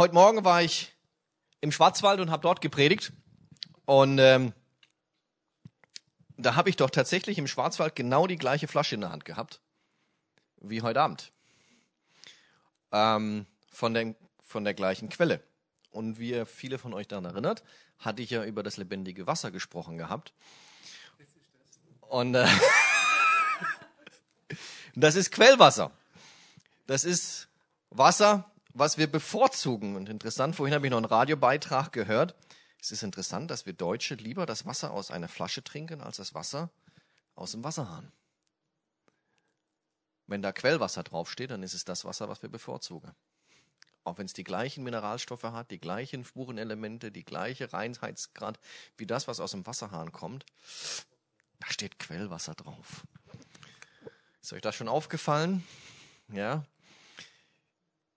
Heute Morgen war ich im Schwarzwald und habe dort gepredigt. Und ähm, da habe ich doch tatsächlich im Schwarzwald genau die gleiche Flasche in der Hand gehabt wie heute Abend. Ähm, von, der, von der gleichen Quelle. Und wie ihr viele von euch daran erinnert, hatte ich ja über das lebendige Wasser gesprochen gehabt. Und äh, das ist Quellwasser. Das ist Wasser, was wir bevorzugen. Und interessant, vorhin habe ich noch einen Radiobeitrag gehört. Es ist interessant, dass wir Deutsche lieber das Wasser aus einer Flasche trinken, als das Wasser aus dem Wasserhahn. Wenn da Quellwasser draufsteht, dann ist es das Wasser, was wir bevorzugen. Auch wenn es die gleichen Mineralstoffe hat, die gleichen Spurenelemente, die gleiche Reinheitsgrad wie das, was aus dem Wasserhahn kommt, da steht Quellwasser drauf. Ist euch das schon aufgefallen? Ja,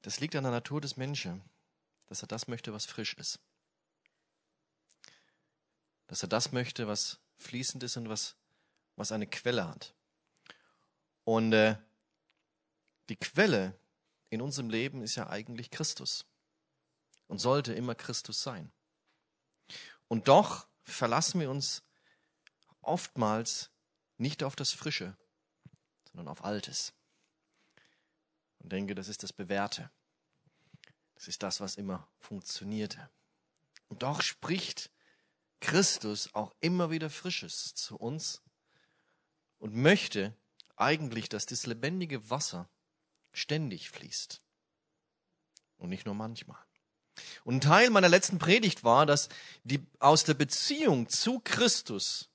das liegt an der Natur des Menschen, dass er das möchte, was frisch ist. Dass er das möchte, was fließend ist und was, was eine Quelle hat. Und äh, die Quelle in unserem Leben ist ja eigentlich Christus und sollte immer Christus sein. Und doch verlassen wir uns oftmals nicht auf das Frische, sondern auf Altes und denke, das ist das Bewährte. Das ist das, was immer funktionierte. Und doch spricht Christus auch immer wieder Frisches zu uns und möchte eigentlich, dass das lebendige Wasser ständig fließt und nicht nur manchmal. Und ein Teil meiner letzten Predigt war, dass die, aus der Beziehung zu Christus,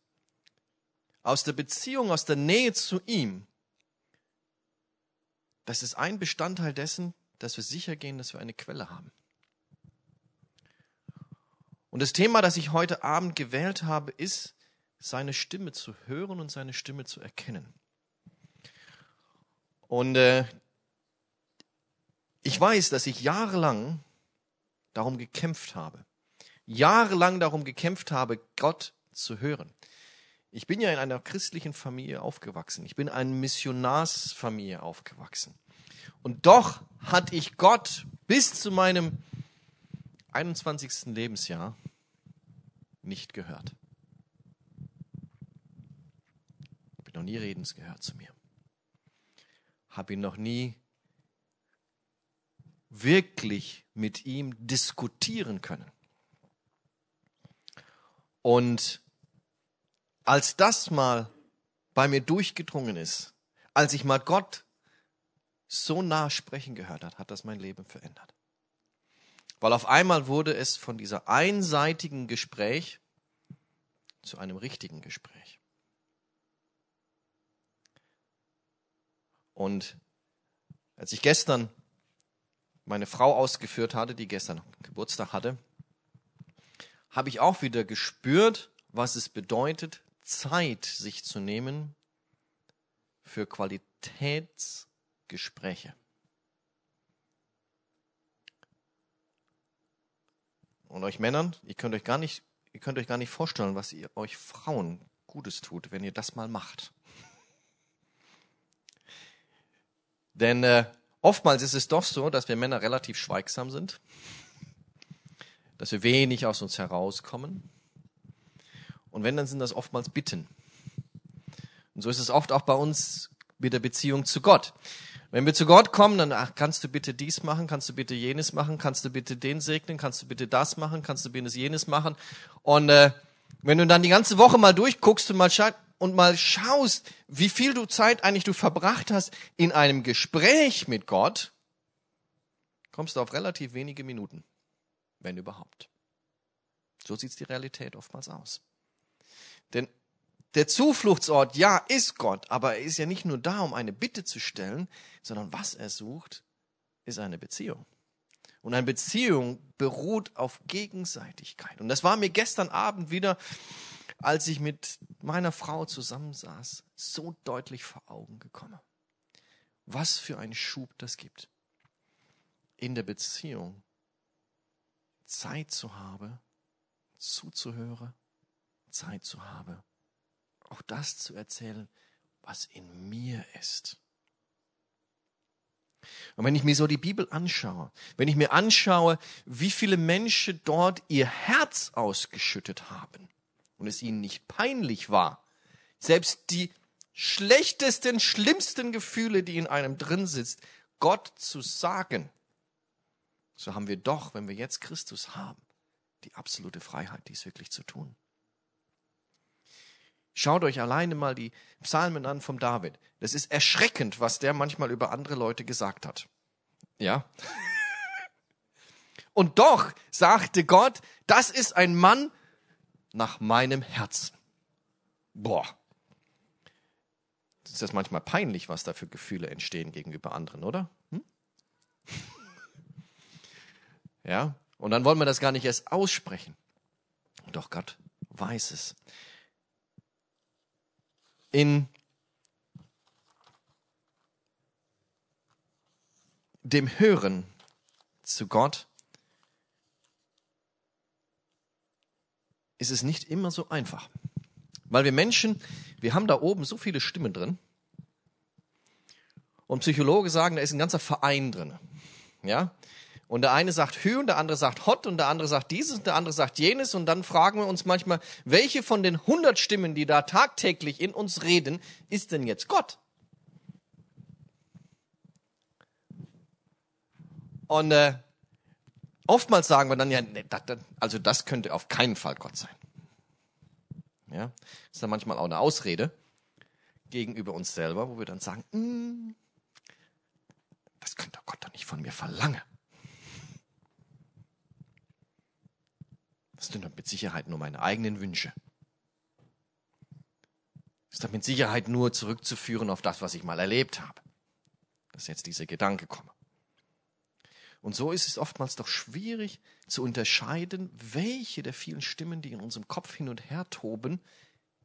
aus der Beziehung, aus der Nähe zu ihm, das ist ein Bestandteil dessen, dass wir sicher gehen, dass wir eine Quelle haben. Und das Thema, das ich heute Abend gewählt habe, ist, seine Stimme zu hören und seine Stimme zu erkennen. Und äh, ich weiß, dass ich jahrelang darum gekämpft habe. Jahrelang darum gekämpft habe, Gott zu hören. Ich bin ja in einer christlichen Familie aufgewachsen. Ich bin in einer Missionarsfamilie aufgewachsen. Und doch hatte ich Gott bis zu meinem 21. Lebensjahr nicht gehört. Ich habe noch nie Redens gehört zu mir. Habe ihn noch nie wirklich mit ihm diskutieren können. Und als das mal bei mir durchgedrungen ist, als ich mal Gott so nah sprechen gehört hat, hat das mein Leben verändert. Weil auf einmal wurde es von dieser einseitigen Gespräch zu einem richtigen Gespräch. Und als ich gestern meine Frau ausgeführt hatte, die gestern Geburtstag hatte, habe ich auch wieder gespürt, was es bedeutet, Zeit sich zu nehmen für Qualitätsgespräche. Und euch Männern, ihr könnt euch gar nicht, ihr könnt euch gar nicht vorstellen, was ihr euch Frauen Gutes tut, wenn ihr das mal macht. Denn äh, oftmals ist es doch so, dass wir Männer relativ schweigsam sind, dass wir wenig aus uns herauskommen und wenn, dann sind das oftmals Bitten. Und so ist es oft auch bei uns mit der Beziehung zu Gott. Wenn wir zu Gott kommen, dann ach, kannst du bitte dies machen, kannst du bitte jenes machen, kannst du bitte den segnen, kannst du bitte das machen, kannst du bitte jenes machen. Und äh, wenn du dann die ganze Woche mal durchguckst und mal, und mal schaust, wie viel du Zeit eigentlich du verbracht hast in einem Gespräch mit Gott, kommst du auf relativ wenige Minuten, wenn überhaupt. So sieht's die Realität oftmals aus. Denn der Zufluchtsort, ja, ist Gott, aber er ist ja nicht nur da, um eine Bitte zu stellen, sondern was er sucht, ist eine Beziehung. Und eine Beziehung beruht auf Gegenseitigkeit. Und das war mir gestern Abend wieder, als ich mit meiner Frau zusammensaß, so deutlich vor Augen gekommen. Was für einen Schub das gibt. In der Beziehung Zeit zu haben, zuzuhören Zeit zu haben, auch das zu erzählen, was in mir ist. Und wenn ich mir so die Bibel anschaue, wenn ich mir anschaue, wie viele Menschen dort ihr Herz ausgeschüttet haben und es ihnen nicht peinlich war, selbst die schlechtesten, schlimmsten Gefühle, die in einem drin sitzt, Gott zu sagen, so haben wir doch, wenn wir jetzt Christus haben, die absolute Freiheit, dies wirklich zu tun. Schaut euch alleine mal die Psalmen an vom David. Das ist erschreckend, was der manchmal über andere Leute gesagt hat. Ja. Und doch sagte Gott, das ist ein Mann nach meinem Herzen. Boah. Das ist das manchmal peinlich, was da für Gefühle entstehen gegenüber anderen, oder? Hm? Ja. Und dann wollen wir das gar nicht erst aussprechen. Doch Gott weiß es in dem Hören zu Gott ist es nicht immer so einfach. Weil wir Menschen, wir haben da oben so viele Stimmen drin. Und Psychologen sagen, da ist ein ganzer Verein drin. Ja? Und der eine sagt Hü und der andere sagt Hot und der andere sagt dieses und der andere sagt jenes. Und dann fragen wir uns manchmal, welche von den hundert Stimmen, die da tagtäglich in uns reden, ist denn jetzt Gott? Und äh, oftmals sagen wir dann ja, nee, das, das, also das könnte auf keinen Fall Gott sein. Ja, ist dann manchmal auch eine Ausrede gegenüber uns selber, wo wir dann sagen, mm, das könnte Gott doch nicht von mir verlangen. Das sind doch mit Sicherheit nur meine eigenen Wünsche. Das ist doch mit Sicherheit nur zurückzuführen auf das, was ich mal erlebt habe. Dass jetzt diese Gedanke komme. Und so ist es oftmals doch schwierig zu unterscheiden, welche der vielen Stimmen, die in unserem Kopf hin und her toben,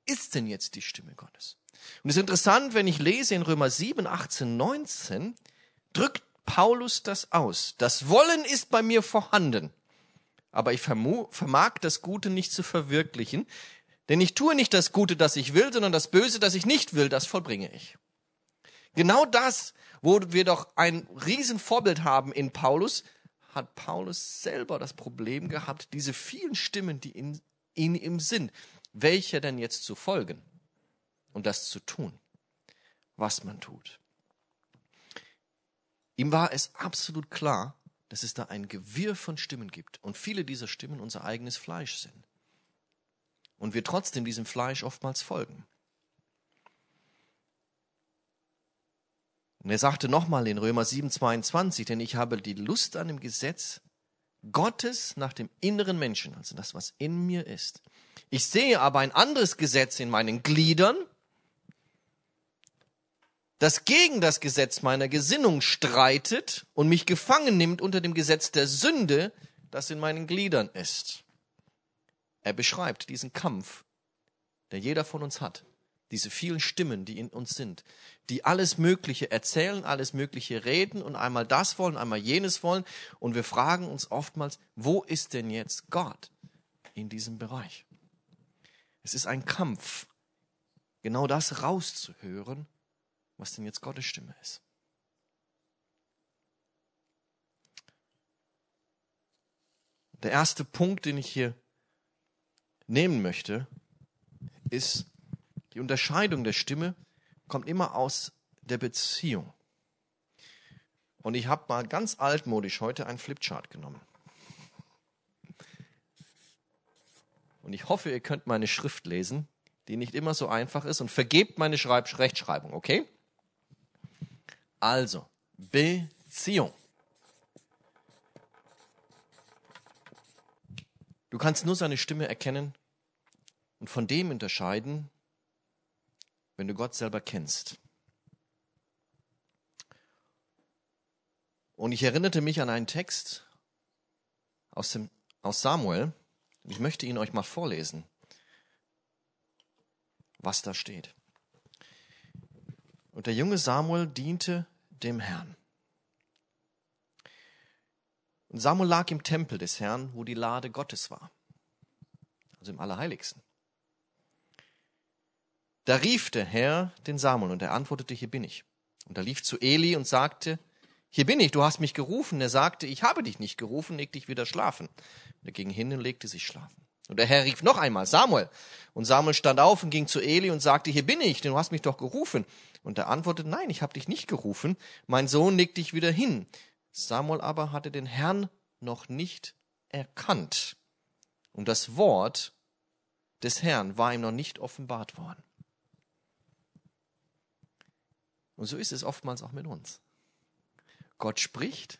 ist denn jetzt die Stimme Gottes? Und es ist interessant, wenn ich lese in Römer 7, 18, 19, drückt Paulus das aus. Das Wollen ist bei mir vorhanden, aber ich vermag das Gute nicht zu verwirklichen, denn ich tue nicht das Gute, das ich will, sondern das Böse, das ich nicht will, das vollbringe ich. Genau das, wo wir doch ein Riesenvorbild haben in Paulus, hat Paulus selber das Problem gehabt, diese vielen Stimmen, die in, in ihm sind, welcher denn jetzt zu folgen und das zu tun, was man tut. Ihm war es absolut klar, dass es da ein Gewirr von Stimmen gibt und viele dieser Stimmen unser eigenes Fleisch sind. Und wir trotzdem diesem Fleisch oftmals folgen. Und er sagte nochmal in Römer 7,22, denn ich habe die Lust an dem Gesetz Gottes nach dem inneren Menschen, also das, was in mir ist. Ich sehe aber ein anderes Gesetz in meinen Gliedern, das gegen das Gesetz meiner Gesinnung streitet und mich gefangen nimmt unter dem Gesetz der Sünde, das in meinen Gliedern ist. Er beschreibt diesen Kampf, der jeder von uns hat. Diese vielen Stimmen, die in uns sind, die alles Mögliche erzählen, alles Mögliche reden und einmal das wollen, einmal jenes wollen. Und wir fragen uns oftmals, wo ist denn jetzt Gott in diesem Bereich? Es ist ein Kampf, genau das rauszuhören was denn jetzt Gottes Stimme ist. Der erste Punkt, den ich hier nehmen möchte, ist, die Unterscheidung der Stimme kommt immer aus der Beziehung. Und ich habe mal ganz altmodisch heute einen Flipchart genommen. Und ich hoffe, ihr könnt meine Schrift lesen, die nicht immer so einfach ist. Und vergebt meine Schreib Rechtschreibung, okay? Also, Beziehung. Du kannst nur seine Stimme erkennen und von dem unterscheiden, wenn du Gott selber kennst. Und ich erinnerte mich an einen Text aus, dem, aus Samuel. Ich möchte ihn euch mal vorlesen, was da steht. Und der junge Samuel diente dem Herrn. Und Samuel lag im Tempel des Herrn, wo die Lade Gottes war, also im Allerheiligsten. Da rief der Herr den Samuel und er antwortete, hier bin ich. Und er lief zu Eli und sagte, hier bin ich, du hast mich gerufen. Er sagte, ich habe dich nicht gerufen, leg dich wieder schlafen. er ging hin und legte sich schlafen. Und der Herr rief noch einmal, Samuel. Und Samuel stand auf und ging zu Eli und sagte, hier bin ich, denn du hast mich doch gerufen. Und er antwortete, nein, ich habe dich nicht gerufen. Mein Sohn leg dich wieder hin. Samuel aber hatte den Herrn noch nicht erkannt. Und das Wort des Herrn war ihm noch nicht offenbart worden. Und so ist es oftmals auch mit uns. Gott spricht,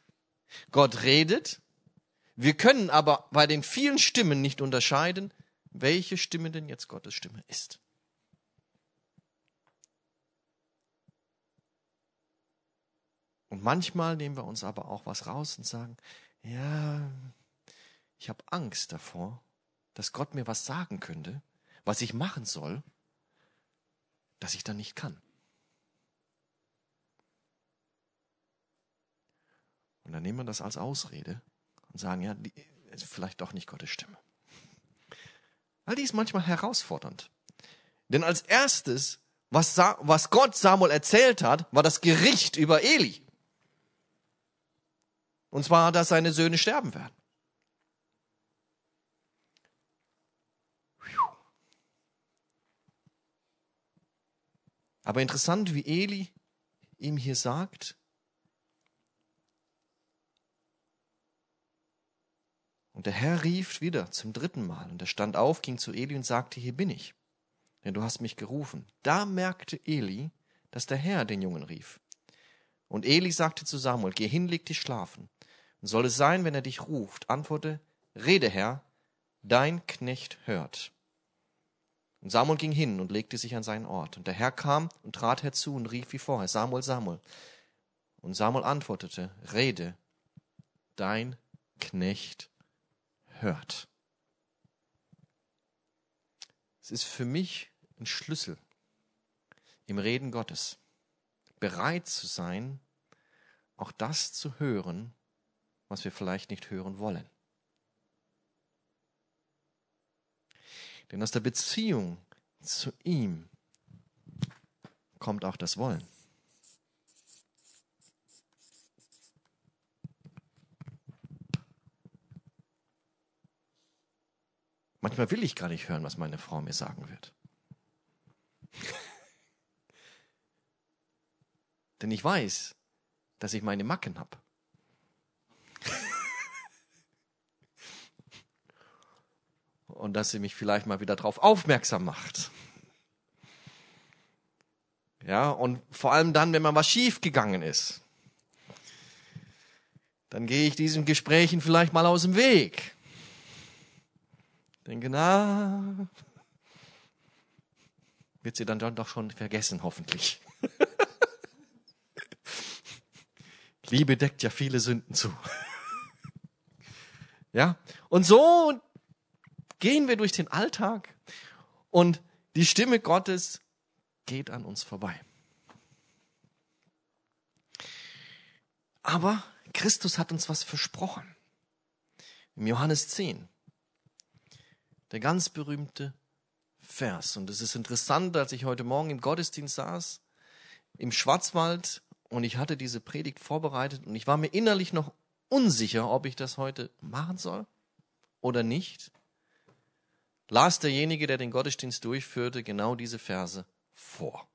Gott redet, wir können aber bei den vielen Stimmen nicht unterscheiden, welche Stimme denn jetzt Gottes Stimme ist. Und manchmal nehmen wir uns aber auch was raus und sagen, ja, ich habe Angst davor, dass Gott mir was sagen könnte, was ich machen soll, dass ich dann nicht kann. Und dann nehmen wir das als Ausrede und sagen, ja, die ist vielleicht doch nicht Gottes Stimme. All die ist manchmal herausfordernd. Denn als erstes, was, was Gott Samuel erzählt hat, war das Gericht über Eli. Und zwar, dass seine Söhne sterben werden. Aber interessant, wie Eli ihm hier sagt, Und der Herr rief wieder zum dritten Mal, und er stand auf, ging zu Eli und sagte, hier bin ich, denn du hast mich gerufen. Da merkte Eli, dass der Herr den Jungen rief. Und Eli sagte zu Samuel, geh hin, leg dich schlafen. Und soll es sein, wenn er dich ruft, antworte, rede Herr, dein Knecht hört. Und Samuel ging hin und legte sich an seinen Ort. Und der Herr kam und trat herzu und rief wie vorher, Samuel, Samuel. Und Samuel antwortete, rede, dein Knecht hört. Es ist für mich ein Schlüssel im Reden Gottes, bereit zu sein, auch das zu hören, was wir vielleicht nicht hören wollen. Denn aus der Beziehung zu ihm kommt auch das Wollen. Manchmal will ich gar nicht hören, was meine Frau mir sagen wird. Denn ich weiß, dass ich meine Macken habe. Und dass sie mich vielleicht mal wieder darauf aufmerksam macht. Ja, und vor allem dann, wenn mal was schief gegangen ist. Dann gehe ich diesen Gesprächen vielleicht mal aus dem Weg. Denke, na, wird sie dann doch schon vergessen, hoffentlich. Liebe deckt ja viele Sünden zu. ja, und so gehen wir durch den Alltag und die Stimme Gottes geht an uns vorbei. Aber Christus hat uns was versprochen. Im Johannes 10. Der ganz berühmte Vers. Und es ist interessant, als ich heute Morgen im Gottesdienst saß, im Schwarzwald, und ich hatte diese Predigt vorbereitet und ich war mir innerlich noch unsicher, ob ich das heute machen soll oder nicht, las derjenige, der den Gottesdienst durchführte, genau diese Verse vor.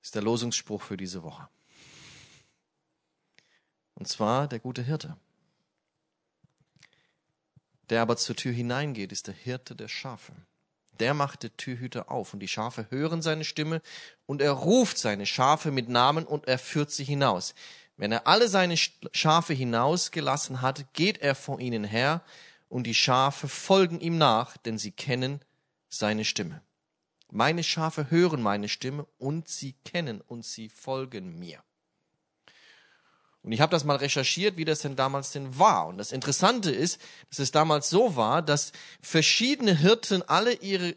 Das ist der Losungsspruch für diese Woche. Und zwar der gute Hirte. Der aber zur Tür hineingeht, ist der Hirte der Schafe. Der macht die Türhüter auf und die Schafe hören seine Stimme und er ruft seine Schafe mit Namen und er führt sie hinaus. Wenn er alle seine Schafe hinausgelassen hat, geht er vor ihnen her und die Schafe folgen ihm nach, denn sie kennen seine Stimme. Meine Schafe hören meine Stimme und sie kennen und sie folgen mir. Und ich habe das mal recherchiert, wie das denn damals denn war. Und das Interessante ist, dass es damals so war, dass verschiedene Hirten alle ihre,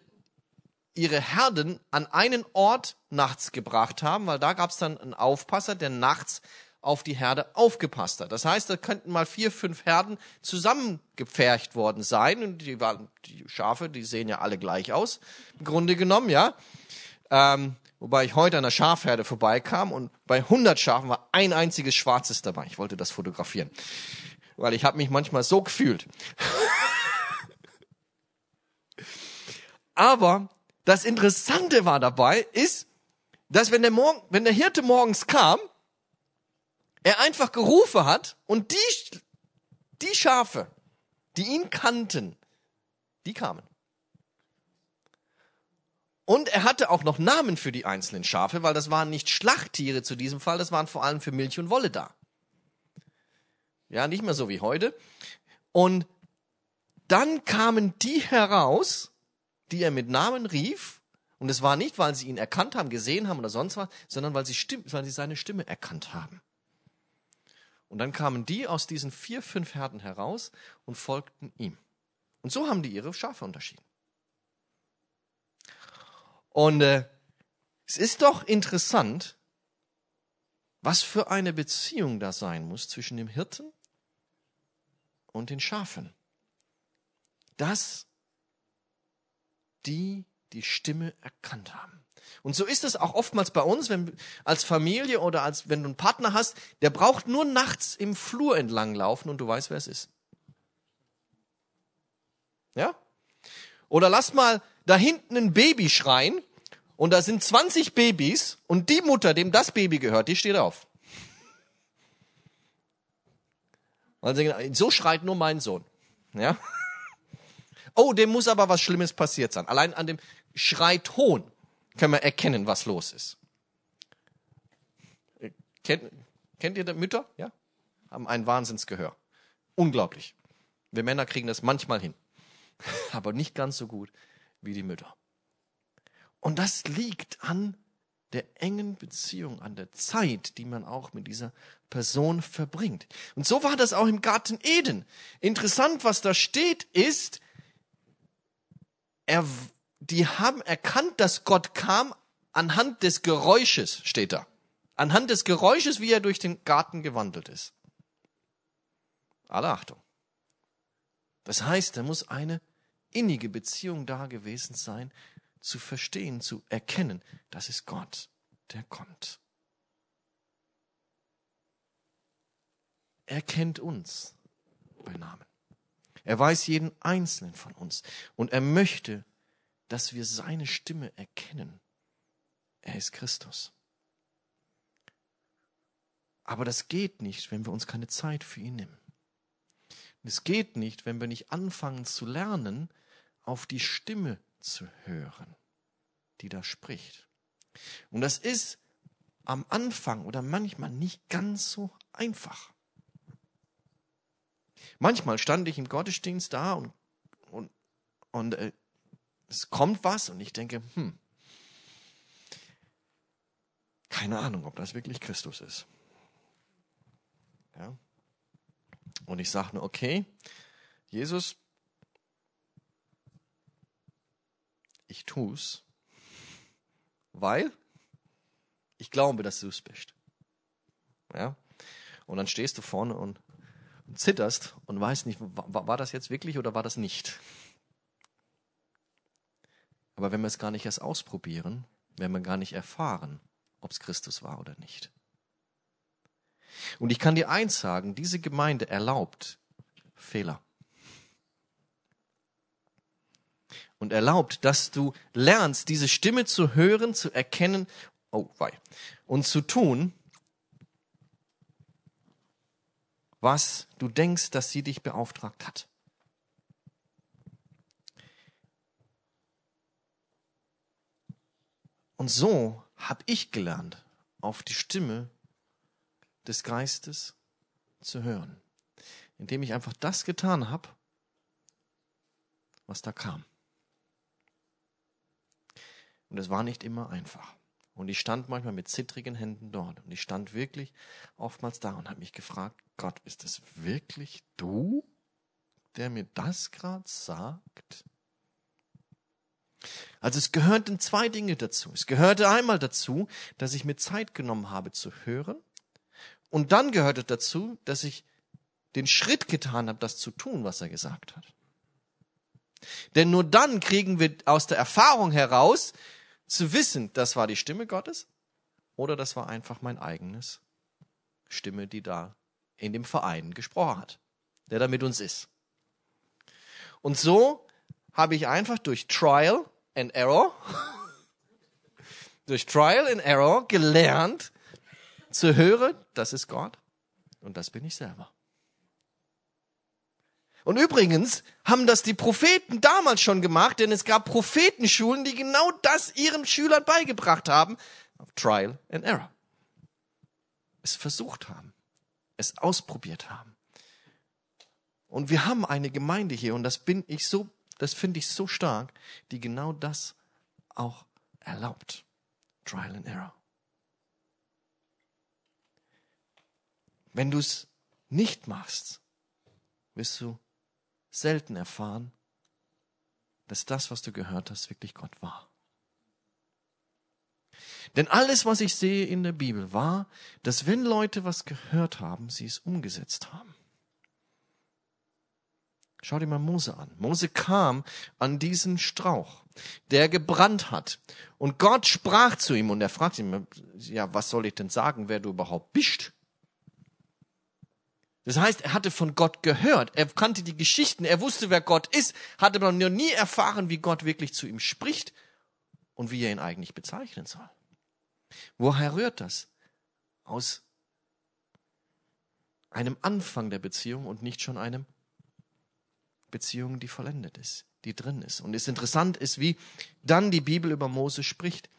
ihre Herden an einen Ort nachts gebracht haben, weil da gab es dann einen Aufpasser, der nachts auf die Herde aufgepasst hat. Das heißt, da könnten mal vier, fünf Herden zusammengepfercht worden sein. Und die, waren, die Schafe, die sehen ja alle gleich aus, im Grunde genommen, ja. Ähm, wobei ich heute an der Schafherde vorbeikam und bei 100 Schafen war ein einziges Schwarzes dabei. Ich wollte das fotografieren, weil ich habe mich manchmal so gefühlt. Aber das Interessante war dabei, ist, dass wenn der, Morgen, wenn der Hirte morgens kam, er einfach gerufen hat und die, die Schafe, die ihn kannten, die kamen. Und er hatte auch noch Namen für die einzelnen Schafe, weil das waren nicht Schlachttiere zu diesem Fall, das waren vor allem für Milch und Wolle da. Ja, nicht mehr so wie heute. Und dann kamen die heraus, die er mit Namen rief. Und es war nicht, weil sie ihn erkannt haben, gesehen haben oder sonst was, sondern weil sie, weil sie seine Stimme erkannt haben. Und dann kamen die aus diesen vier, fünf Herden heraus und folgten ihm. Und so haben die ihre Schafe unterschieden. Und äh, es ist doch interessant, was für eine Beziehung da sein muss zwischen dem Hirten und den Schafen. Dass die die Stimme erkannt haben. Und so ist es auch oftmals bei uns, wenn als Familie oder als wenn du einen Partner hast, der braucht nur nachts im Flur entlang laufen und du weißt, wer es ist. Ja? Oder lass mal da hinten ein Baby schreien und da sind 20 Babys und die Mutter, dem das Baby gehört, die steht auf. Also so schreit nur mein Sohn. Ja? Oh, dem muss aber was Schlimmes passiert sein. Allein an dem Schreiton können wir erkennen, was los ist. Kennt, kennt ihr Mütter? Ja? Haben ein Wahnsinnsgehör. Unglaublich. Wir Männer kriegen das manchmal hin. Aber nicht ganz so gut wie die Mütter. Und das liegt an der engen Beziehung, an der Zeit, die man auch mit dieser Person verbringt. Und so war das auch im Garten Eden. Interessant, was da steht, ist, er die haben erkannt, dass Gott kam anhand des Geräusches, steht da. Anhand des Geräusches, wie er durch den Garten gewandelt ist. Alle Achtung. Das heißt, da muss eine innige Beziehung da gewesen sein, zu verstehen, zu erkennen, das ist Gott, der kommt. Er kennt uns bei Namen. Er weiß jeden einzelnen von uns und er möchte dass wir seine Stimme erkennen. Er ist Christus. Aber das geht nicht, wenn wir uns keine Zeit für ihn nehmen. Es geht nicht, wenn wir nicht anfangen zu lernen, auf die Stimme zu hören, die da spricht. Und das ist am Anfang oder manchmal nicht ganz so einfach. Manchmal stand ich im Gottesdienst da und, und, und äh, es kommt was und ich denke, hm, keine Ahnung, ob das wirklich Christus ist. Ja? Und ich sage nur, okay, Jesus, ich tu's, weil ich glaube, dass du es bist. Ja? Und dann stehst du vorne und zitterst und weißt nicht, war, war das jetzt wirklich oder war das nicht? Aber wenn wir es gar nicht erst ausprobieren, werden wir gar nicht erfahren, ob es Christus war oder nicht. Und ich kann dir eins sagen, diese Gemeinde erlaubt Fehler. Und erlaubt, dass du lernst, diese Stimme zu hören, zu erkennen, oh, wei, und zu tun, was du denkst, dass sie dich beauftragt hat. Und so habe ich gelernt, auf die Stimme des Geistes zu hören, indem ich einfach das getan habe, was da kam. Und es war nicht immer einfach. Und ich stand manchmal mit zittrigen Händen dort. Und ich stand wirklich oftmals da und habe mich gefragt, Gott, ist es wirklich du, der mir das gerade sagt? Also es gehörten zwei Dinge dazu. Es gehörte einmal dazu, dass ich mir Zeit genommen habe zu hören. Und dann gehörte dazu, dass ich den Schritt getan habe, das zu tun, was er gesagt hat. Denn nur dann kriegen wir aus der Erfahrung heraus, zu wissen, das war die Stimme Gottes oder das war einfach mein eigenes Stimme, die da in dem Verein gesprochen hat, der da mit uns ist. Und so habe ich einfach durch Trial and Error, durch Trial and Error gelernt zu hören, das ist Gott und das bin ich selber. Und übrigens haben das die Propheten damals schon gemacht, denn es gab Prophetenschulen, die genau das ihren Schülern beigebracht haben. Trial and Error. Es versucht haben. Es ausprobiert haben. Und wir haben eine Gemeinde hier und das bin ich so, das finde ich so stark, die genau das auch erlaubt. Trial and Error. Wenn du es nicht machst, wirst du selten erfahren, dass das, was du gehört hast, wirklich Gott war. Denn alles, was ich sehe in der Bibel, war, dass wenn Leute was gehört haben, sie es umgesetzt haben. Schau dir mal Mose an. Mose kam an diesen Strauch, der gebrannt hat. Und Gott sprach zu ihm und er fragte ihn, ja, was soll ich denn sagen, wer du überhaupt bist? Das heißt, er hatte von Gott gehört, er kannte die Geschichten, er wusste, wer Gott ist, hatte aber noch nie erfahren, wie Gott wirklich zu ihm spricht und wie er ihn eigentlich bezeichnen soll. Woher rührt das? Aus einem Anfang der Beziehung und nicht schon einem Beziehung, die vollendet ist, die drin ist. Und es interessant ist, wie dann die Bibel über Mose spricht,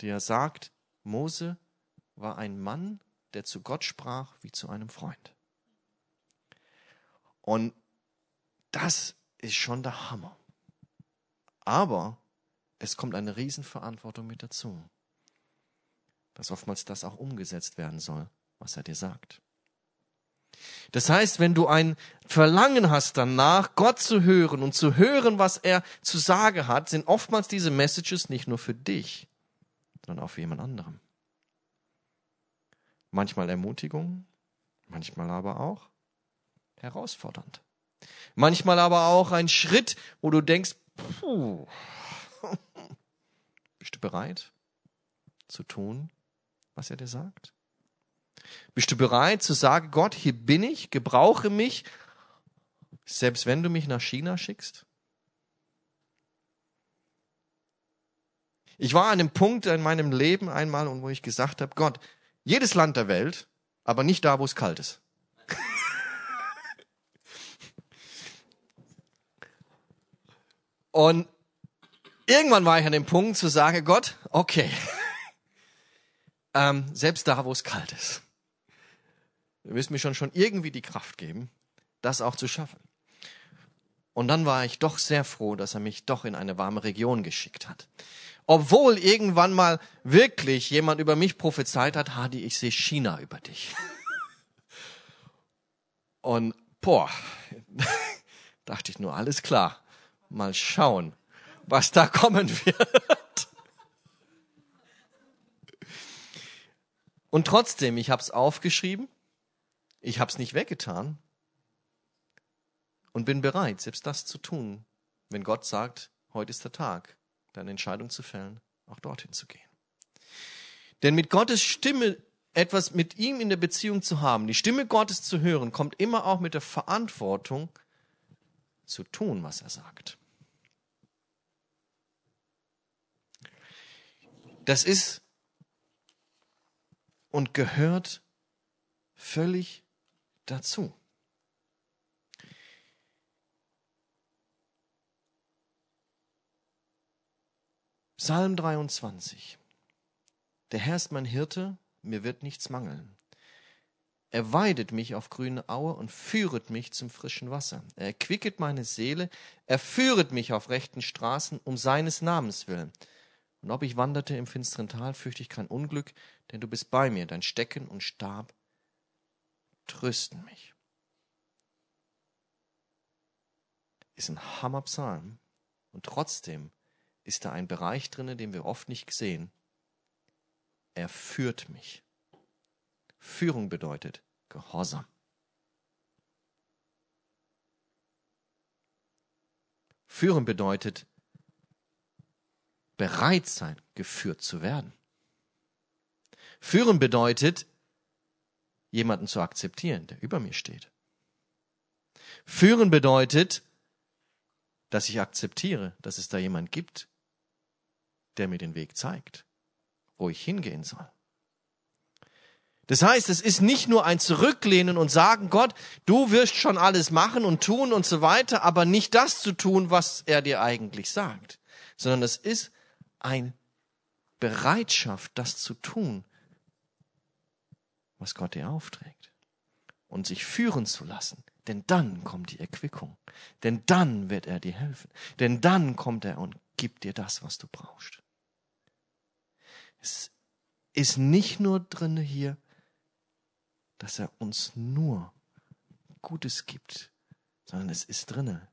der sagt, Mose war ein Mann, der zu Gott sprach wie zu einem Freund. Und das ist schon der Hammer. Aber es kommt eine Riesenverantwortung mit dazu, dass oftmals das auch umgesetzt werden soll, was er dir sagt. Das heißt, wenn du ein Verlangen hast danach, Gott zu hören und zu hören, was er zu sagen hat, sind oftmals diese Messages nicht nur für dich, sondern auch für jemand anderem. Manchmal Ermutigung, manchmal aber auch herausfordernd. Manchmal aber auch ein Schritt, wo du denkst, puh, bist du bereit zu tun, was er dir sagt? Bist du bereit zu sagen, Gott, hier bin ich, gebrauche mich, selbst wenn du mich nach China schickst? Ich war an einem Punkt in meinem Leben einmal, wo ich gesagt habe, Gott, jedes Land der Welt, aber nicht da, wo es kalt ist. Und irgendwann war ich an dem Punkt zu sagen, Gott, okay, ähm, selbst da, wo es kalt ist, du wirst mir schon schon irgendwie die Kraft geben, das auch zu schaffen. Und dann war ich doch sehr froh, dass er mich doch in eine warme Region geschickt hat. Obwohl irgendwann mal wirklich jemand über mich prophezeit hat, Hadi, ich sehe China über dich. Und boah, dachte ich nur, alles klar. Mal schauen, was da kommen wird. Und trotzdem, ich habe es aufgeschrieben, ich habe es nicht weggetan und bin bereit, selbst das zu tun, wenn Gott sagt, heute ist der Tag, deine Entscheidung zu fällen, auch dorthin zu gehen. Denn mit Gottes Stimme etwas mit ihm in der Beziehung zu haben, die Stimme Gottes zu hören, kommt immer auch mit der Verantwortung zu tun, was er sagt. Das ist und gehört völlig dazu. Psalm 23. Der Herr ist mein Hirte, mir wird nichts mangeln. Er weidet mich auf grüne Aue und führet mich zum frischen Wasser. Er erquicket meine Seele, er führet mich auf rechten Straßen um seines Namens willen. Und ob ich wanderte im finsteren Tal, fürchte ich kein Unglück, denn du bist bei mir, dein Stecken und Stab trösten mich. Ist ein Hammerpsalm. Und trotzdem ist da ein Bereich drinne, den wir oft nicht sehen. Er führt mich. Führung bedeutet Gehorsam. Führen bedeutet bereit sein, geführt zu werden. Führen bedeutet, jemanden zu akzeptieren, der über mir steht. Führen bedeutet, dass ich akzeptiere, dass es da jemand gibt, der mir den Weg zeigt, wo ich hingehen soll. Das heißt, es ist nicht nur ein Zurücklehnen und sagen, Gott, du wirst schon alles machen und tun und so weiter, aber nicht das zu tun, was er dir eigentlich sagt, sondern es ist ein Bereitschaft, das zu tun, was Gott dir aufträgt und sich führen zu lassen. Denn dann kommt die Erquickung. Denn dann wird er dir helfen. Denn dann kommt er und gibt dir das, was du brauchst. Es ist nicht nur drinne hier, dass er uns nur Gutes gibt, sondern es ist drinne,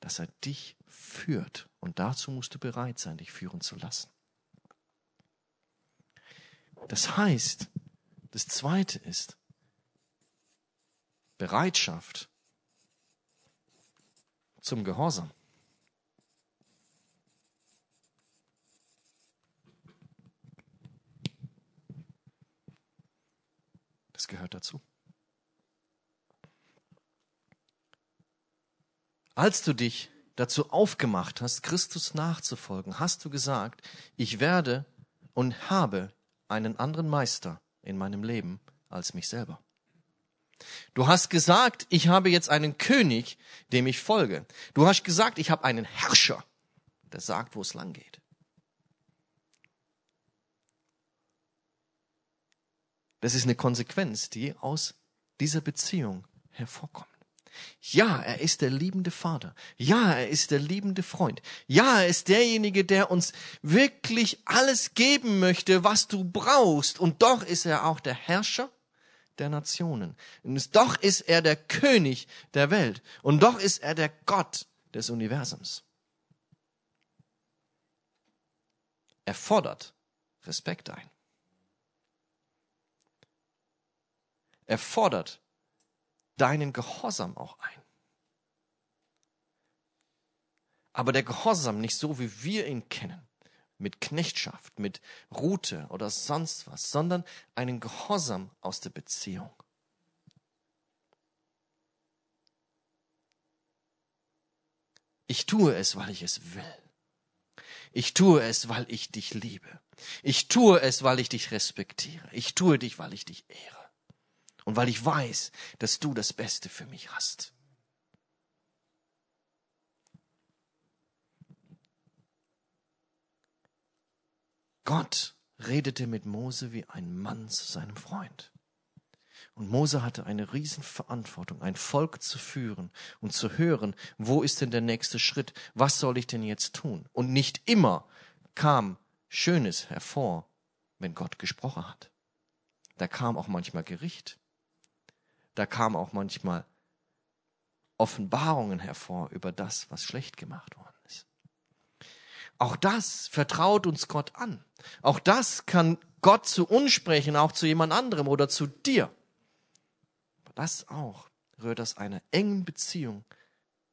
dass er dich führt. Und dazu musst du bereit sein, dich führen zu lassen. Das heißt, das zweite ist Bereitschaft zum Gehorsam. Das gehört dazu. Als du dich dazu aufgemacht hast, Christus nachzufolgen, hast du gesagt, ich werde und habe einen anderen Meister in meinem Leben als mich selber. Du hast gesagt, ich habe jetzt einen König, dem ich folge. Du hast gesagt, ich habe einen Herrscher, der sagt, wo es lang geht. Das ist eine Konsequenz, die aus dieser Beziehung hervorkommt. Ja, er ist der liebende Vater. Ja, er ist der liebende Freund. Ja, er ist derjenige, der uns wirklich alles geben möchte, was du brauchst. Und doch ist er auch der Herrscher der Nationen. Und doch ist er der König der Welt. Und doch ist er der Gott des Universums. Er fordert Respekt ein. Er fordert deinen Gehorsam auch ein. Aber der Gehorsam nicht so, wie wir ihn kennen, mit Knechtschaft, mit Rute oder sonst was, sondern einen Gehorsam aus der Beziehung. Ich tue es, weil ich es will. Ich tue es, weil ich dich liebe. Ich tue es, weil ich dich respektiere. Ich tue dich, weil ich dich ehre und weil ich weiß, dass du das Beste für mich hast. Gott redete mit Mose wie ein Mann zu seinem Freund. Und Mose hatte eine Riesenverantwortung, ein Volk zu führen und zu hören, wo ist denn der nächste Schritt? Was soll ich denn jetzt tun? Und nicht immer kam Schönes hervor, wenn Gott gesprochen hat. Da kam auch manchmal Gericht da kamen auch manchmal Offenbarungen hervor über das, was schlecht gemacht worden ist. Auch das vertraut uns Gott an. Auch das kann Gott zu uns sprechen, auch zu jemand anderem oder zu dir. Aber das auch rührt aus einer engen Beziehung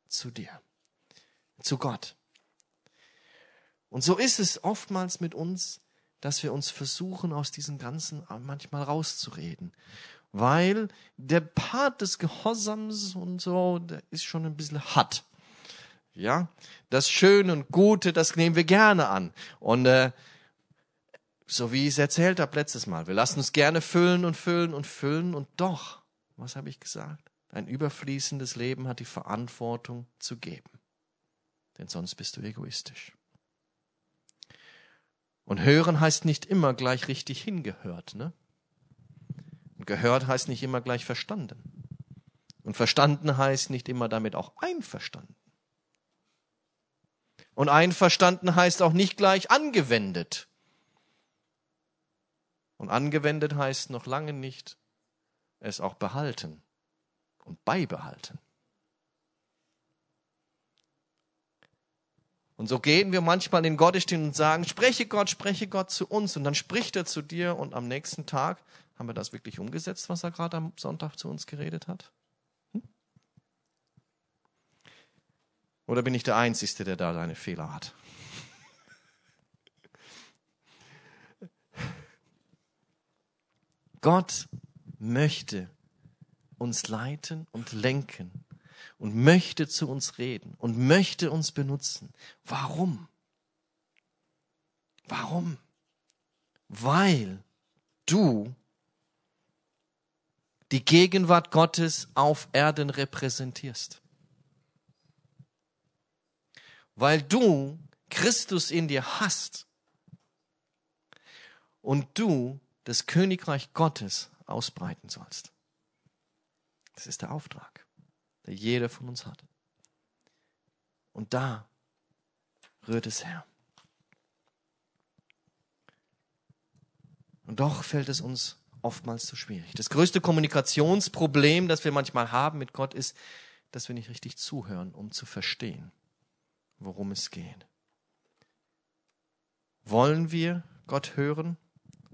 zu dir, zu Gott. Und so ist es oftmals mit uns, dass wir uns versuchen, aus diesem Ganzen manchmal rauszureden weil der Part des Gehorsams und so, der ist schon ein bisschen hart. Ja, das Schöne und Gute, das nehmen wir gerne an. Und äh, so wie ich es erzählt habe letztes Mal, wir lassen uns gerne füllen und füllen und füllen und doch, was habe ich gesagt? Ein überfließendes Leben hat die Verantwortung zu geben. Denn sonst bist du egoistisch. Und hören heißt nicht immer gleich richtig hingehört, ne? Und gehört heißt nicht immer gleich verstanden. Und verstanden heißt nicht immer damit auch einverstanden. Und einverstanden heißt auch nicht gleich angewendet. Und angewendet heißt noch lange nicht es auch behalten und beibehalten. Und so gehen wir manchmal in Gottesdienst und sagen, spreche Gott, spreche Gott zu uns. Und dann spricht er zu dir und am nächsten Tag haben wir das wirklich umgesetzt, was er gerade am Sonntag zu uns geredet hat? Hm? Oder bin ich der Einzige, der da seine Fehler hat? Gott möchte uns leiten und lenken und möchte zu uns reden und möchte uns benutzen. Warum? Warum? Weil du die Gegenwart Gottes auf Erden repräsentierst. Weil du Christus in dir hast und du das Königreich Gottes ausbreiten sollst. Das ist der Auftrag, der jeder von uns hat. Und da rührt es her. Und doch fällt es uns oftmals zu schwierig. Das größte Kommunikationsproblem, das wir manchmal haben mit Gott, ist, dass wir nicht richtig zuhören, um zu verstehen, worum es geht. Wollen wir Gott hören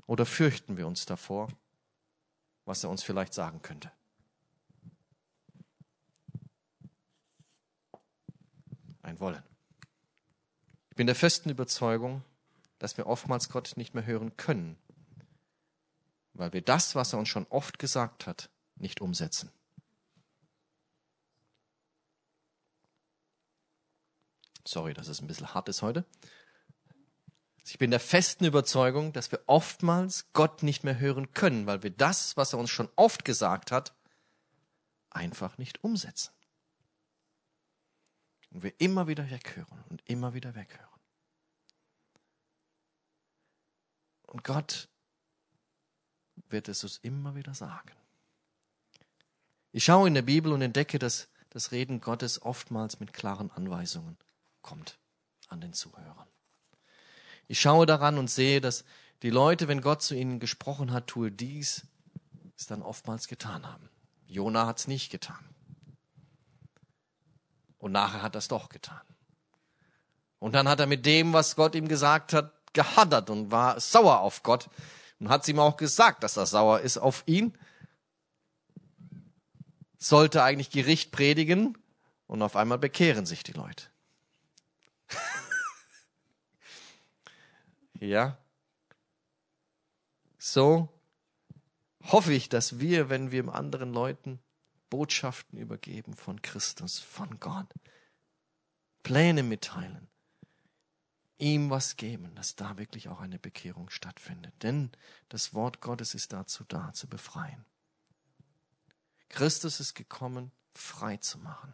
oder fürchten wir uns davor, was er uns vielleicht sagen könnte? Ein Wollen. Ich bin der festen Überzeugung, dass wir oftmals Gott nicht mehr hören können, weil wir das, was er uns schon oft gesagt hat, nicht umsetzen. Sorry, dass es ein bisschen hart ist heute. Ich bin der festen Überzeugung, dass wir oftmals Gott nicht mehr hören können, weil wir das, was er uns schon oft gesagt hat, einfach nicht umsetzen. Und wir immer wieder weghören und immer wieder weghören. Und Gott wird es uns immer wieder sagen. Ich schaue in der Bibel und entdecke, dass das Reden Gottes oftmals mit klaren Anweisungen kommt an den Zuhörern. Ich schaue daran und sehe, dass die Leute, wenn Gott zu ihnen gesprochen hat, tue dies, es dann oftmals getan haben. Jona hat es nicht getan. Und nachher hat er es doch getan. Und dann hat er mit dem, was Gott ihm gesagt hat, gehadert und war sauer auf Gott und hat sie ihm auch gesagt, dass er sauer ist auf ihn. Sollte eigentlich Gericht predigen und auf einmal bekehren sich die Leute. ja. So hoffe ich, dass wir, wenn wir anderen Leuten Botschaften übergeben von Christus, von Gott, Pläne mitteilen, ihm was geben, dass da wirklich auch eine Bekehrung stattfindet. Denn das Wort Gottes ist dazu da, zu befreien. Christus ist gekommen, frei zu machen.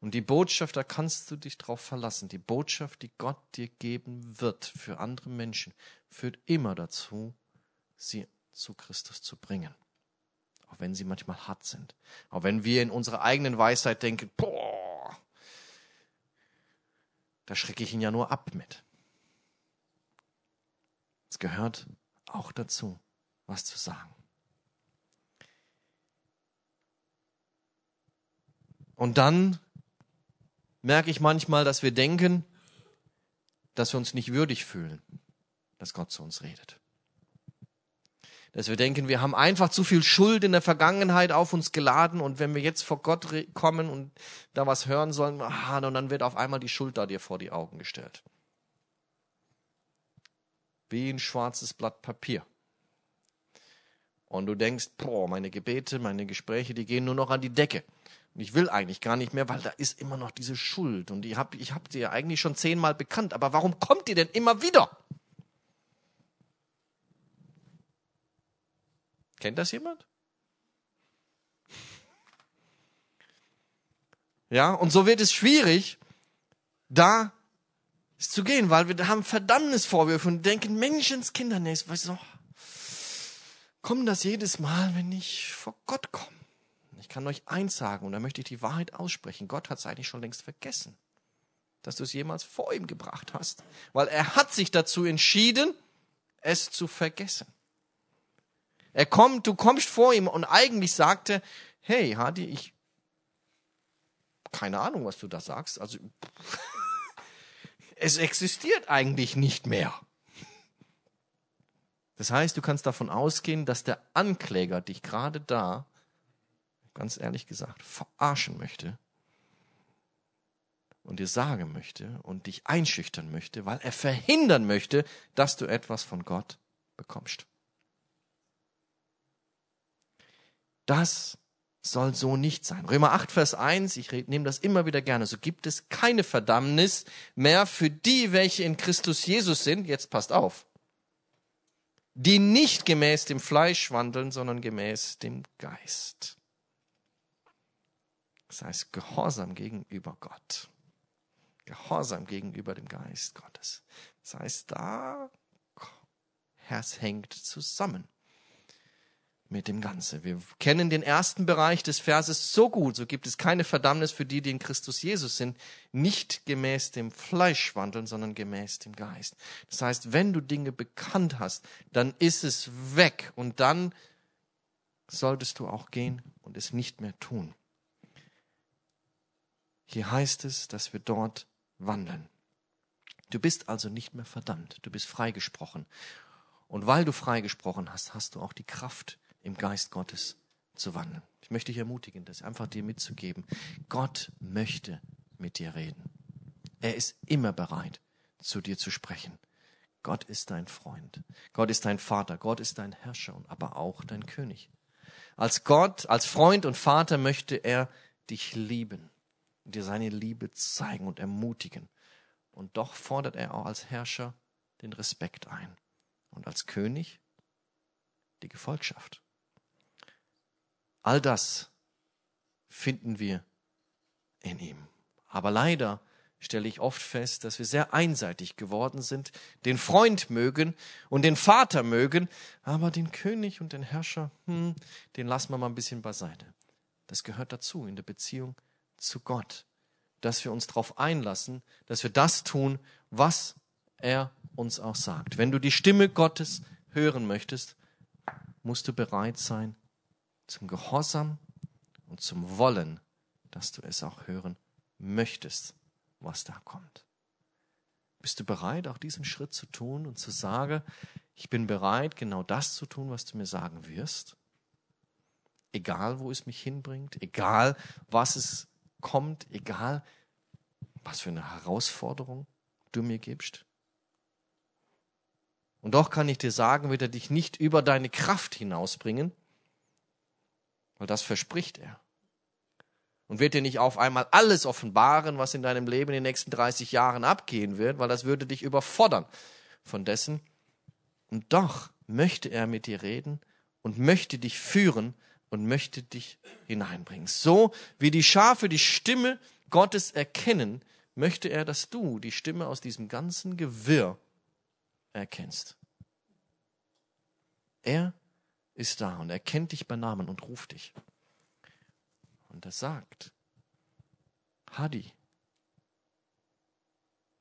Und die Botschaft, da kannst du dich drauf verlassen. Die Botschaft, die Gott dir geben wird für andere Menschen, führt immer dazu, sie zu Christus zu bringen. Auch wenn sie manchmal hart sind. Auch wenn wir in unserer eigenen Weisheit denken, boah, da schrecke ich ihn ja nur ab mit. Gehört auch dazu, was zu sagen. Und dann merke ich manchmal, dass wir denken, dass wir uns nicht würdig fühlen, dass Gott zu uns redet. Dass wir denken, wir haben einfach zu viel Schuld in der Vergangenheit auf uns geladen und wenn wir jetzt vor Gott kommen und da was hören sollen, ah, und dann wird auf einmal die Schuld da dir vor die Augen gestellt wie ein schwarzes Blatt Papier. Und du denkst, boah, meine Gebete, meine Gespräche, die gehen nur noch an die Decke. Und ich will eigentlich gar nicht mehr, weil da ist immer noch diese Schuld. Und ich habe ich hab ja eigentlich schon zehnmal bekannt. Aber warum kommt die denn immer wieder? Kennt das jemand? Ja, und so wird es schwierig, da zu gehen, weil wir haben Verdammnisvorwürfe und denken, Menschenskinder, nee, weißt du, kommen das jedes Mal, wenn ich vor Gott komme. Ich kann euch eins sagen, und da möchte ich die Wahrheit aussprechen. Gott hat es eigentlich schon längst vergessen, dass du es jemals vor ihm gebracht hast, weil er hat sich dazu entschieden, es zu vergessen. Er kommt, du kommst vor ihm und eigentlich sagte, hey, Hadi, ich, keine Ahnung, was du da sagst, also, es existiert eigentlich nicht mehr. Das heißt, du kannst davon ausgehen, dass der Ankläger dich gerade da, ganz ehrlich gesagt, verarschen möchte und dir sagen möchte und dich einschüchtern möchte, weil er verhindern möchte, dass du etwas von Gott bekommst. Das soll so nicht sein. Römer 8, Vers 1, ich nehme das immer wieder gerne, so gibt es keine Verdammnis mehr für die, welche in Christus Jesus sind. Jetzt passt auf. Die nicht gemäß dem Fleisch wandeln, sondern gemäß dem Geist. Das heißt, Gehorsam gegenüber Gott. Gehorsam gegenüber dem Geist Gottes. Das heißt, da, es hängt zusammen mit dem Ganzen. Wir kennen den ersten Bereich des Verses so gut, so gibt es keine Verdammnis für die, die in Christus Jesus sind, nicht gemäß dem Fleisch wandeln, sondern gemäß dem Geist. Das heißt, wenn du Dinge bekannt hast, dann ist es weg und dann solltest du auch gehen und es nicht mehr tun. Hier heißt es, dass wir dort wandeln. Du bist also nicht mehr verdammt, du bist freigesprochen. Und weil du freigesprochen hast, hast du auch die Kraft, im Geist Gottes zu wandeln. Ich möchte dich ermutigen, das einfach dir mitzugeben. Gott möchte mit dir reden. Er ist immer bereit, zu dir zu sprechen. Gott ist dein Freund. Gott ist dein Vater. Gott ist dein Herrscher und aber auch dein König. Als Gott, als Freund und Vater möchte er dich lieben dir seine Liebe zeigen und ermutigen. Und doch fordert er auch als Herrscher den Respekt ein und als König die Gefolgschaft. All das finden wir in ihm. Aber leider stelle ich oft fest, dass wir sehr einseitig geworden sind, den Freund mögen und den Vater mögen, aber den König und den Herrscher, hm, den lassen wir mal ein bisschen beiseite. Das gehört dazu in der Beziehung zu Gott, dass wir uns darauf einlassen, dass wir das tun, was er uns auch sagt. Wenn du die Stimme Gottes hören möchtest, musst du bereit sein zum Gehorsam und zum Wollen, dass du es auch hören möchtest, was da kommt. Bist du bereit, auch diesen Schritt zu tun und zu sagen, ich bin bereit, genau das zu tun, was du mir sagen wirst? Egal, wo es mich hinbringt, egal, was es kommt, egal was für eine Herausforderung du mir gibst. Und doch kann ich dir sagen, wird er dich nicht über deine Kraft hinausbringen, weil das verspricht er. Und wird dir nicht auf einmal alles offenbaren, was in deinem Leben in den nächsten 30 Jahren abgehen wird, weil das würde dich überfordern von dessen. Und doch möchte er mit dir reden und möchte dich führen und möchte dich hineinbringen. So wie die Schafe die Stimme Gottes erkennen, möchte er, dass du die Stimme aus diesem ganzen Gewirr erkennst. Er ist da und er kennt dich bei Namen und ruft dich. Und er sagt, Hadi,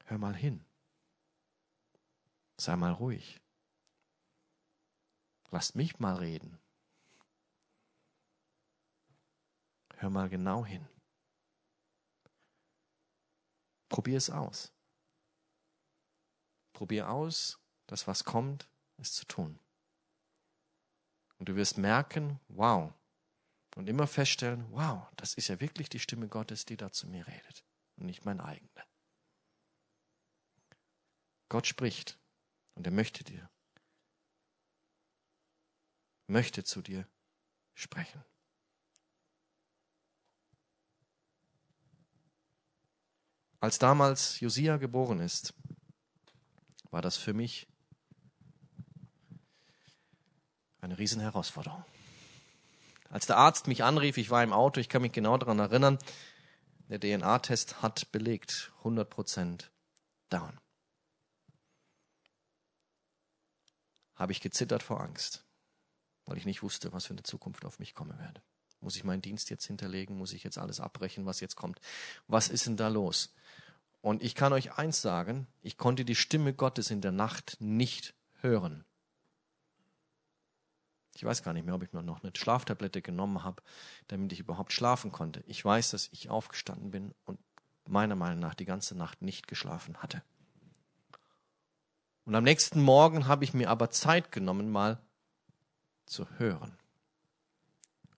hör mal hin. Sei mal ruhig. Lass mich mal reden. Hör mal genau hin. Probier es aus. Probier aus, dass was kommt, es zu tun. Und du wirst merken, wow. Und immer feststellen, wow, das ist ja wirklich die Stimme Gottes, die da zu mir redet und nicht mein eigener. Gott spricht und er möchte dir, möchte zu dir sprechen. Als damals Josia geboren ist, war das für mich eine Riesenherausforderung. Als der Arzt mich anrief, ich war im Auto, ich kann mich genau daran erinnern, der DNA-Test hat belegt, 100% down. Habe ich gezittert vor Angst, weil ich nicht wusste, was für eine Zukunft auf mich kommen werde. Muss ich meinen Dienst jetzt hinterlegen? Muss ich jetzt alles abbrechen, was jetzt kommt? Was ist denn da los? Und ich kann euch eins sagen, ich konnte die Stimme Gottes in der Nacht nicht hören. Ich weiß gar nicht mehr, ob ich mir noch eine Schlaftablette genommen habe, damit ich überhaupt schlafen konnte. Ich weiß, dass ich aufgestanden bin und meiner Meinung nach die ganze Nacht nicht geschlafen hatte. Und am nächsten Morgen habe ich mir aber Zeit genommen, mal zu hören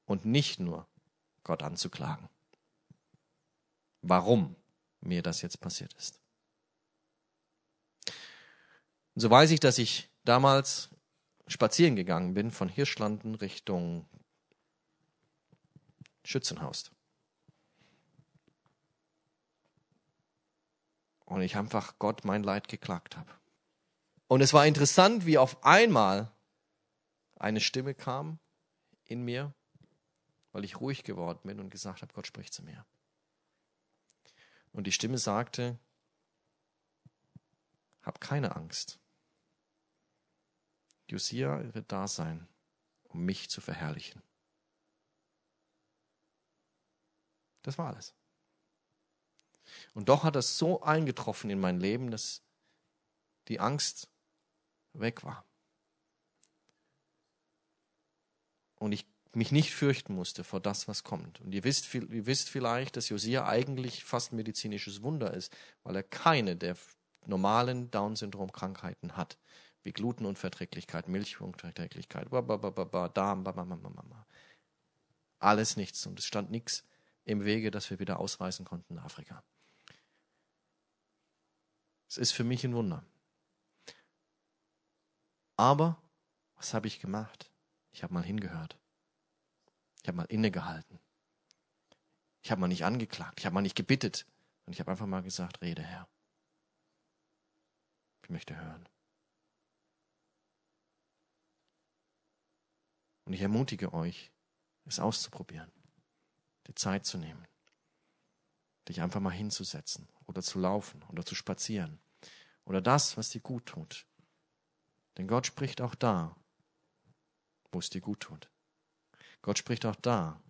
und nicht nur Gott anzuklagen. Warum? mir das jetzt passiert ist. Und so weiß ich, dass ich damals spazieren gegangen bin von Hirschlanden Richtung Schützenhaus. Und ich einfach Gott mein Leid geklagt habe. Und es war interessant, wie auf einmal eine Stimme kam in mir, weil ich ruhig geworden bin und gesagt habe, Gott spricht zu mir. Und die Stimme sagte, hab keine Angst. Josia wird da sein, um mich zu verherrlichen. Das war alles. Und doch hat das so eingetroffen in mein Leben, dass die Angst weg war. Und ich mich nicht fürchten musste vor das, was kommt. Und ihr wisst, ihr wisst vielleicht, dass Josia eigentlich fast ein medizinisches Wunder ist, weil er keine der normalen Down-Syndrom-Krankheiten hat, wie Glutenunverträglichkeit, Milchunverträglichkeit, Darm, alles nichts. Und es stand nichts im Wege, dass wir wieder ausreisen konnten nach Afrika. Es ist für mich ein Wunder. Aber was habe ich gemacht? Ich habe mal hingehört. Ich habe mal innegehalten. Ich habe mal nicht angeklagt. Ich habe mal nicht gebittet. Und ich habe einfach mal gesagt, rede Herr. Ich möchte hören. Und ich ermutige euch, es auszuprobieren, die Zeit zu nehmen, dich einfach mal hinzusetzen oder zu laufen oder zu spazieren oder das, was dir gut tut. Denn Gott spricht auch da, wo es dir gut tut. Gott spricht auch da,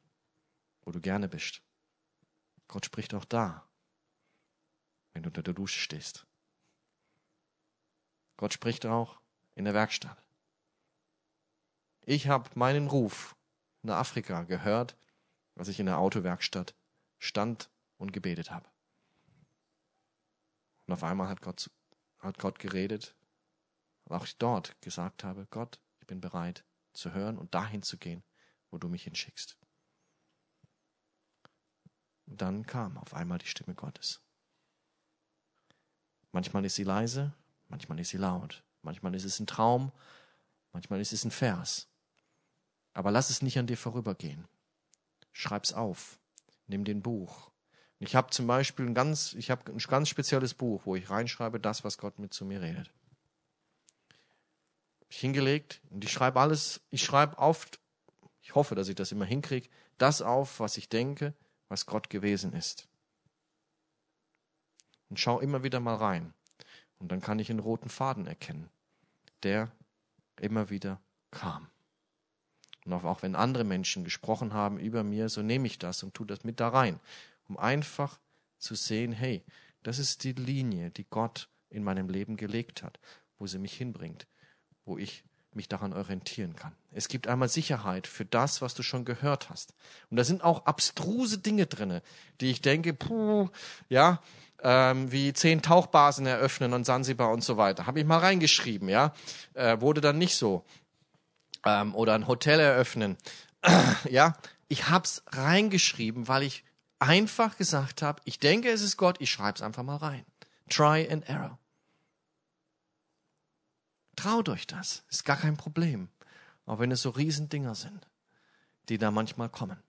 wo du gerne bist. Gott spricht auch da, wenn du unter der Dusche stehst. Gott spricht auch in der Werkstatt. Ich habe meinen Ruf nach Afrika gehört, als ich in der Autowerkstatt stand und gebetet habe. Und auf einmal hat Gott, hat Gott geredet, weil auch ich dort gesagt habe, Gott, ich bin bereit zu hören und dahin zu gehen, wo du mich hinschickst. Und dann kam auf einmal die Stimme Gottes. Manchmal ist sie leise, manchmal ist sie laut, manchmal ist es ein Traum, manchmal ist es ein Vers. Aber lass es nicht an dir vorübergehen. Schreib's auf. Nimm den Buch. Ich habe zum Beispiel ein ganz, ich habe ein ganz spezielles Buch, wo ich reinschreibe, das, was Gott mit zu mir redet. Ich hingelegt und ich schreibe alles, ich schreibe oft ich hoffe, dass ich das immer hinkriege, das auf, was ich denke, was Gott gewesen ist. Und schau immer wieder mal rein. Und dann kann ich einen roten Faden erkennen, der immer wieder kam. Und auch wenn andere Menschen gesprochen haben über mir, so nehme ich das und tue das mit da rein, um einfach zu sehen, hey, das ist die Linie, die Gott in meinem Leben gelegt hat, wo sie mich hinbringt, wo ich mich daran orientieren kann. Es gibt einmal Sicherheit für das, was du schon gehört hast. Und da sind auch abstruse Dinge drinne, die ich denke, puh, ja, ähm, wie zehn Tauchbasen eröffnen und Sansibar und so weiter. Habe ich mal reingeschrieben, ja, äh, wurde dann nicht so. Ähm, oder ein Hotel eröffnen, ja. Ich hab's reingeschrieben, weil ich einfach gesagt habe, ich denke, es ist Gott, ich schreib's einfach mal rein. Try and error. Traut euch das. Ist gar kein Problem. Auch wenn es so Riesendinger sind, die da manchmal kommen.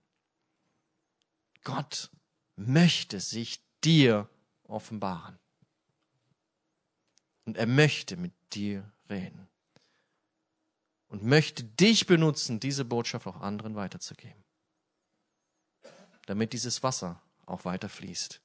Gott möchte sich dir offenbaren. Und er möchte mit dir reden. Und möchte dich benutzen, diese Botschaft auch anderen weiterzugeben. Damit dieses Wasser auch weiter fließt.